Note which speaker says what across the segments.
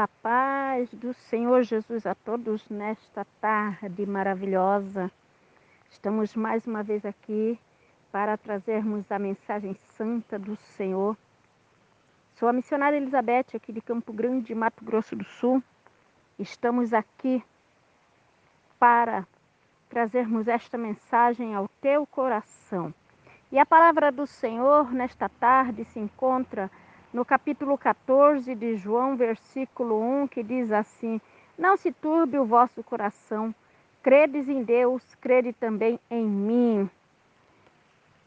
Speaker 1: A paz do Senhor Jesus a todos nesta tarde maravilhosa. Estamos mais uma vez aqui para trazermos a mensagem santa do Senhor. Sou a missionária Elizabeth, aqui de Campo Grande, Mato Grosso do Sul. Estamos aqui para trazermos esta mensagem ao teu coração. E a palavra do Senhor nesta tarde se encontra no capítulo 14 de João, versículo 1, que diz assim: Não se turbe o vosso coração, credes em Deus, crede também em mim.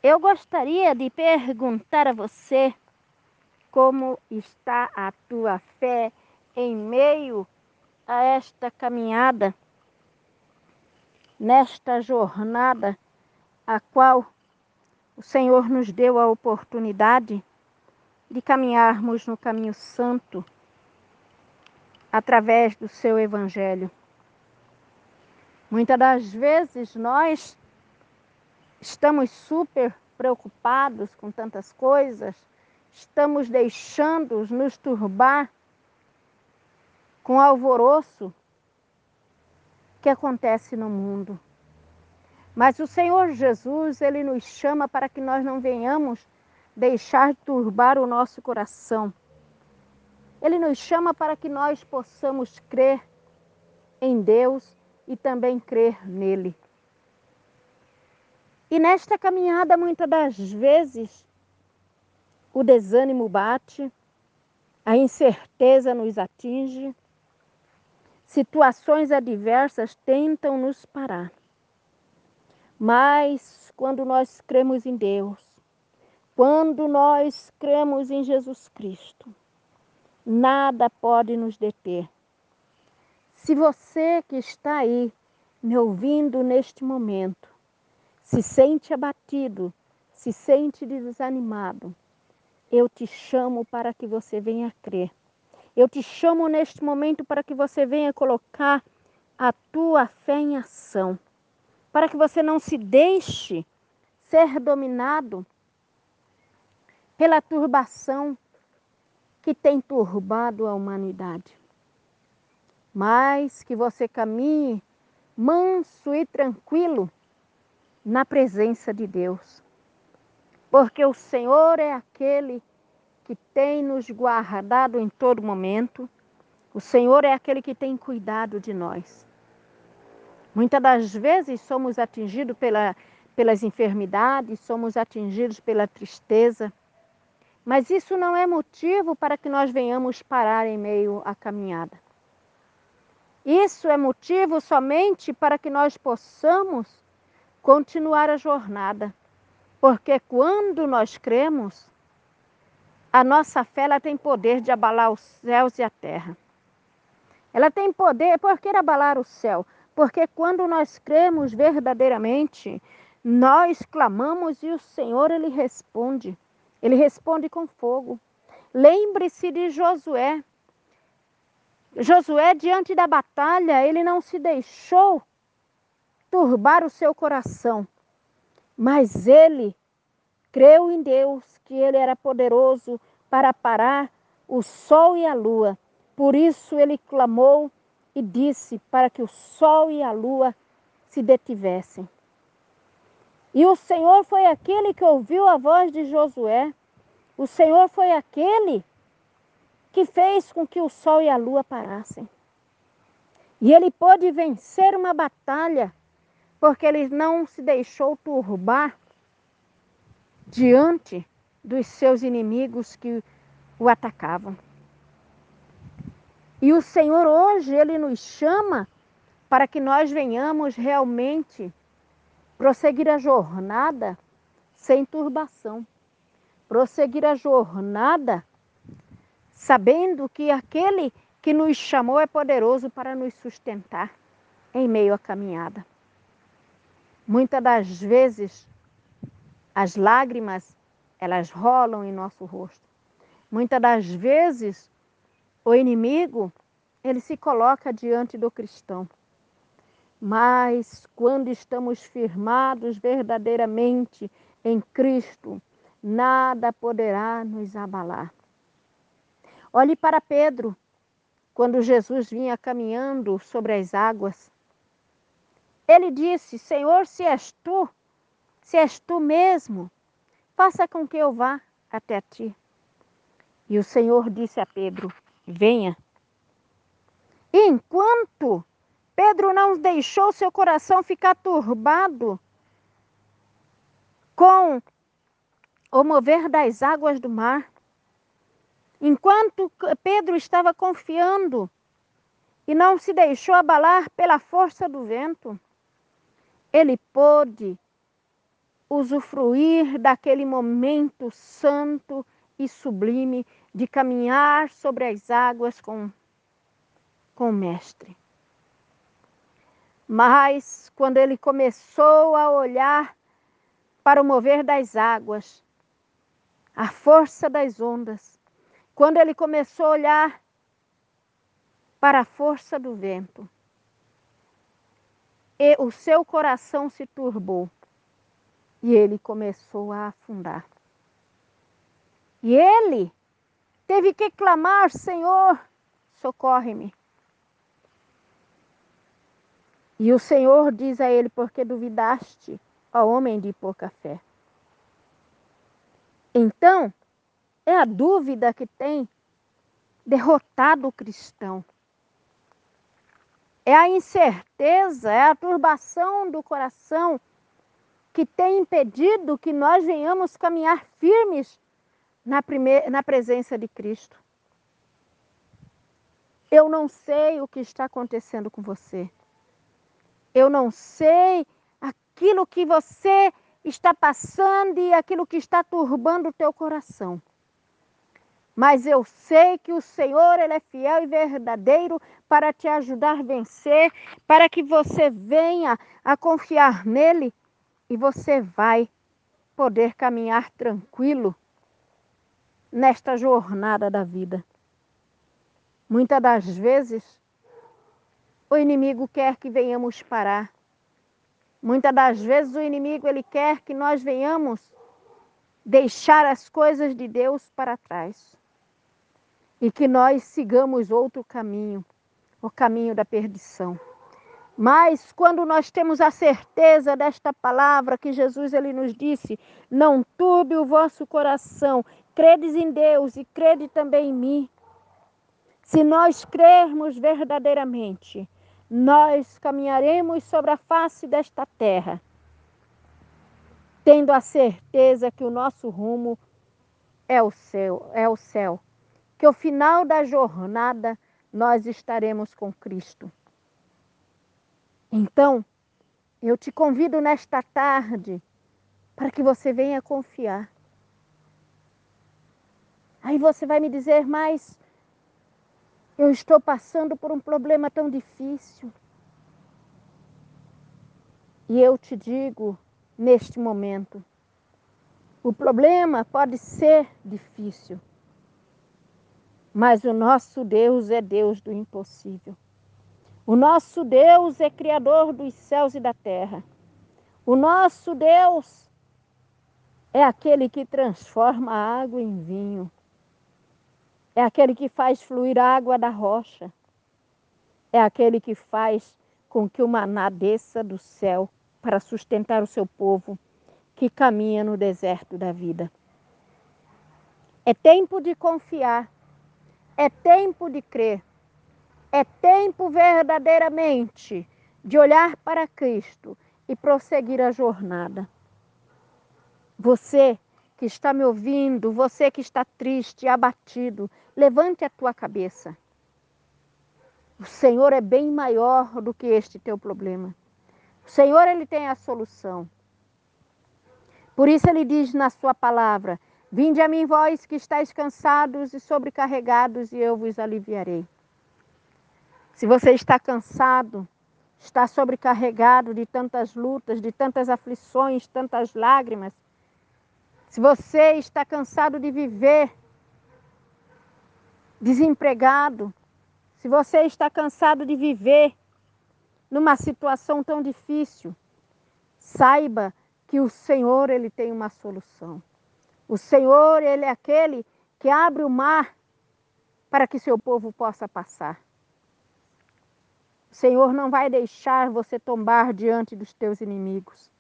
Speaker 1: Eu gostaria de perguntar a você como está a tua fé em meio a esta caminhada, nesta jornada a qual o Senhor nos deu a oportunidade de caminharmos no caminho santo através do seu evangelho. Muitas das vezes nós estamos super preocupados com tantas coisas, estamos deixando nos turbar com o alvoroço que acontece no mundo. Mas o Senhor Jesus, ele nos chama para que nós não venhamos deixar turbar o nosso coração. Ele nos chama para que nós possamos crer em Deus e também crer nele. E nesta caminhada, muitas das vezes, o desânimo bate, a incerteza nos atinge, situações adversas tentam nos parar. Mas quando nós cremos em Deus, quando nós cremos em Jesus Cristo, nada pode nos deter. Se você que está aí me ouvindo neste momento, se sente abatido, se sente desanimado, eu te chamo para que você venha crer. Eu te chamo neste momento para que você venha colocar a tua fé em ação, para que você não se deixe ser dominado pela turbação que tem turbado a humanidade. Mas que você caminhe manso e tranquilo na presença de Deus. Porque o Senhor é aquele que tem nos guardado em todo momento. O Senhor é aquele que tem cuidado de nós. Muitas das vezes somos atingidos pela, pelas enfermidades, somos atingidos pela tristeza, mas isso não é motivo para que nós venhamos parar em meio à caminhada. Isso é motivo somente para que nós possamos continuar a jornada. Porque quando nós cremos, a nossa fé ela tem poder de abalar os céus e a terra. Ela tem poder, por que abalar o céu? Porque quando nós cremos verdadeiramente, nós clamamos e o Senhor ele responde. Ele responde com fogo. Lembre-se de Josué. Josué, diante da batalha, ele não se deixou turbar o seu coração, mas ele creu em Deus, que ele era poderoso para parar o sol e a lua. Por isso ele clamou e disse para que o sol e a lua se detivessem. E o Senhor foi aquele que ouviu a voz de Josué. O Senhor foi aquele que fez com que o sol e a lua parassem. E ele pôde vencer uma batalha, porque ele não se deixou turbar diante dos seus inimigos que o atacavam. E o Senhor hoje, ele nos chama para que nós venhamos realmente prosseguir a jornada sem turbação, prosseguir a jornada sabendo que aquele que nos chamou é poderoso para nos sustentar em meio à caminhada. Muitas das vezes as lágrimas elas rolam em nosso rosto. Muitas das vezes o inimigo ele se coloca diante do cristão mas quando estamos firmados verdadeiramente em Cristo, nada poderá nos abalar. Olhe para Pedro. quando Jesus vinha caminhando sobre as águas, ele disse: Senhor, se és tu, se és tu mesmo, faça com que eu vá até ti. E o Senhor disse a Pedro: Venha. E enquanto Pedro não deixou seu coração ficar turbado com o mover das águas do mar, enquanto Pedro estava confiando e não se deixou abalar pela força do vento, ele pôde usufruir daquele momento santo e sublime de caminhar sobre as águas com, com o Mestre. Mas quando ele começou a olhar para o mover das águas, a força das ondas, quando ele começou a olhar para a força do vento, e o seu coração se turbou e ele começou a afundar. E ele teve que clamar: Senhor, socorre-me. E o Senhor diz a ele: Porque duvidaste, ó homem de pouca fé. Então, é a dúvida que tem derrotado o cristão. É a incerteza, é a turbação do coração que tem impedido que nós venhamos caminhar firmes na, primeira, na presença de Cristo. Eu não sei o que está acontecendo com você. Eu não sei aquilo que você está passando e aquilo que está turbando o teu coração. Mas eu sei que o Senhor ele é fiel e verdadeiro para te ajudar a vencer, para que você venha a confiar nele e você vai poder caminhar tranquilo nesta jornada da vida. Muitas das vezes o inimigo quer que venhamos parar. Muitas das vezes o inimigo ele quer que nós venhamos deixar as coisas de Deus para trás e que nós sigamos outro caminho, o caminho da perdição. Mas quando nós temos a certeza desta palavra que Jesus ele nos disse, não turbe o vosso coração, credes em Deus e crede também em mim. Se nós crermos verdadeiramente, nós caminharemos sobre a face desta terra, tendo a certeza que o nosso rumo é o céu, é o céu, que o final da jornada nós estaremos com Cristo. Então, eu te convido nesta tarde para que você venha confiar. Aí você vai me dizer, mas eu estou passando por um problema tão difícil. E eu te digo, neste momento, o problema pode ser difícil, mas o nosso Deus é Deus do impossível. O nosso Deus é Criador dos céus e da terra. O nosso Deus é aquele que transforma a água em vinho. É aquele que faz fluir a água da rocha. É aquele que faz com que o maná desça do céu para sustentar o seu povo que caminha no deserto da vida. É tempo de confiar, é tempo de crer, é tempo verdadeiramente de olhar para Cristo e prosseguir a jornada. Você que está me ouvindo, você que está triste, abatido, levante a tua cabeça. O Senhor é bem maior do que este teu problema. O Senhor ele tem a solução. Por isso ele diz na sua palavra: Vinde a mim vós que estáis cansados e sobrecarregados, e eu vos aliviarei. Se você está cansado, está sobrecarregado de tantas lutas, de tantas aflições, tantas lágrimas, se você está cansado de viver desempregado, se você está cansado de viver numa situação tão difícil, saiba que o Senhor ele tem uma solução. O Senhor ele é aquele que abre o mar para que seu povo possa passar. O Senhor não vai deixar você tombar diante dos teus inimigos.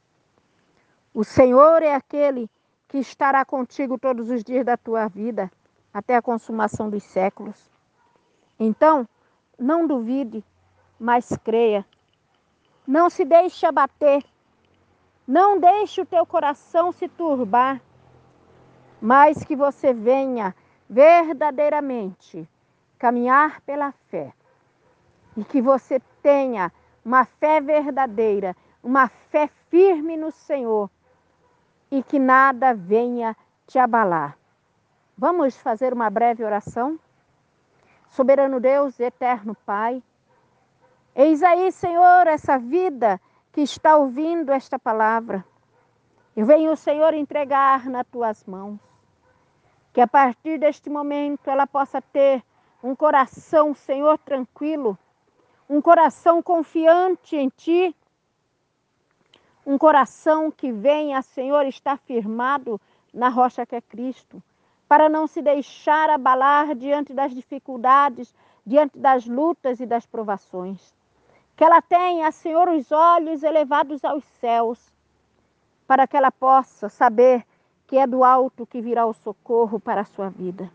Speaker 1: O Senhor é aquele que estará contigo todos os dias da tua vida, até a consumação dos séculos. Então, não duvide, mas creia. Não se deixe abater. Não deixe o teu coração se turbar, mas que você venha verdadeiramente caminhar pela fé e que você tenha uma fé verdadeira, uma fé firme no Senhor e que nada venha te abalar. Vamos fazer uma breve oração? Soberano Deus, eterno Pai, eis aí, Senhor, essa vida que está ouvindo esta palavra. Eu venho, Senhor, entregar nas tuas mãos. Que a partir deste momento ela possa ter um coração, Senhor, tranquilo, um coração confiante em Ti, um coração que venha, Senhor, estar firmado na rocha que é Cristo, para não se deixar abalar diante das dificuldades, diante das lutas e das provações. Que ela tenha, Senhor, os olhos elevados aos céus, para que ela possa saber que é do alto que virá o socorro para a sua vida.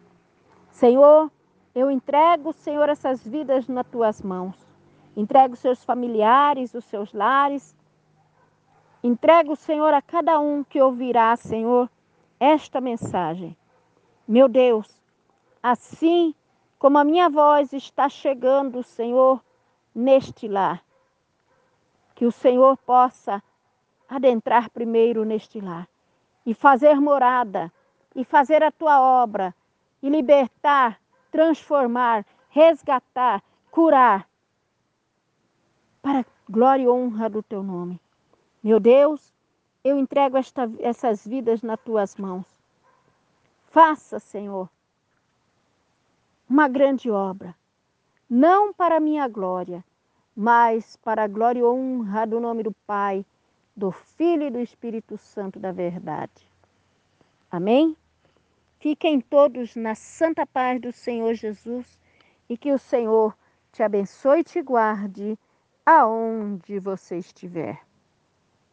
Speaker 1: Senhor, eu entrego, Senhor, essas vidas nas tuas mãos. Entrego os seus familiares, os seus lares. Entrego, Senhor, a cada um que ouvirá, Senhor, esta mensagem. Meu Deus, assim como a minha voz está chegando, Senhor, neste lar. Que o Senhor possa adentrar primeiro neste lar e fazer morada e fazer a tua obra e libertar, transformar, resgatar, curar para glória e honra do teu nome. Meu Deus, eu entrego esta, essas vidas nas tuas mãos. Faça, Senhor, uma grande obra não para minha glória, mas para a glória e honra do nome do Pai, do Filho e do Espírito Santo da verdade. Amém? Fiquem todos na santa paz do Senhor Jesus e que o Senhor te abençoe e te guarde aonde você estiver.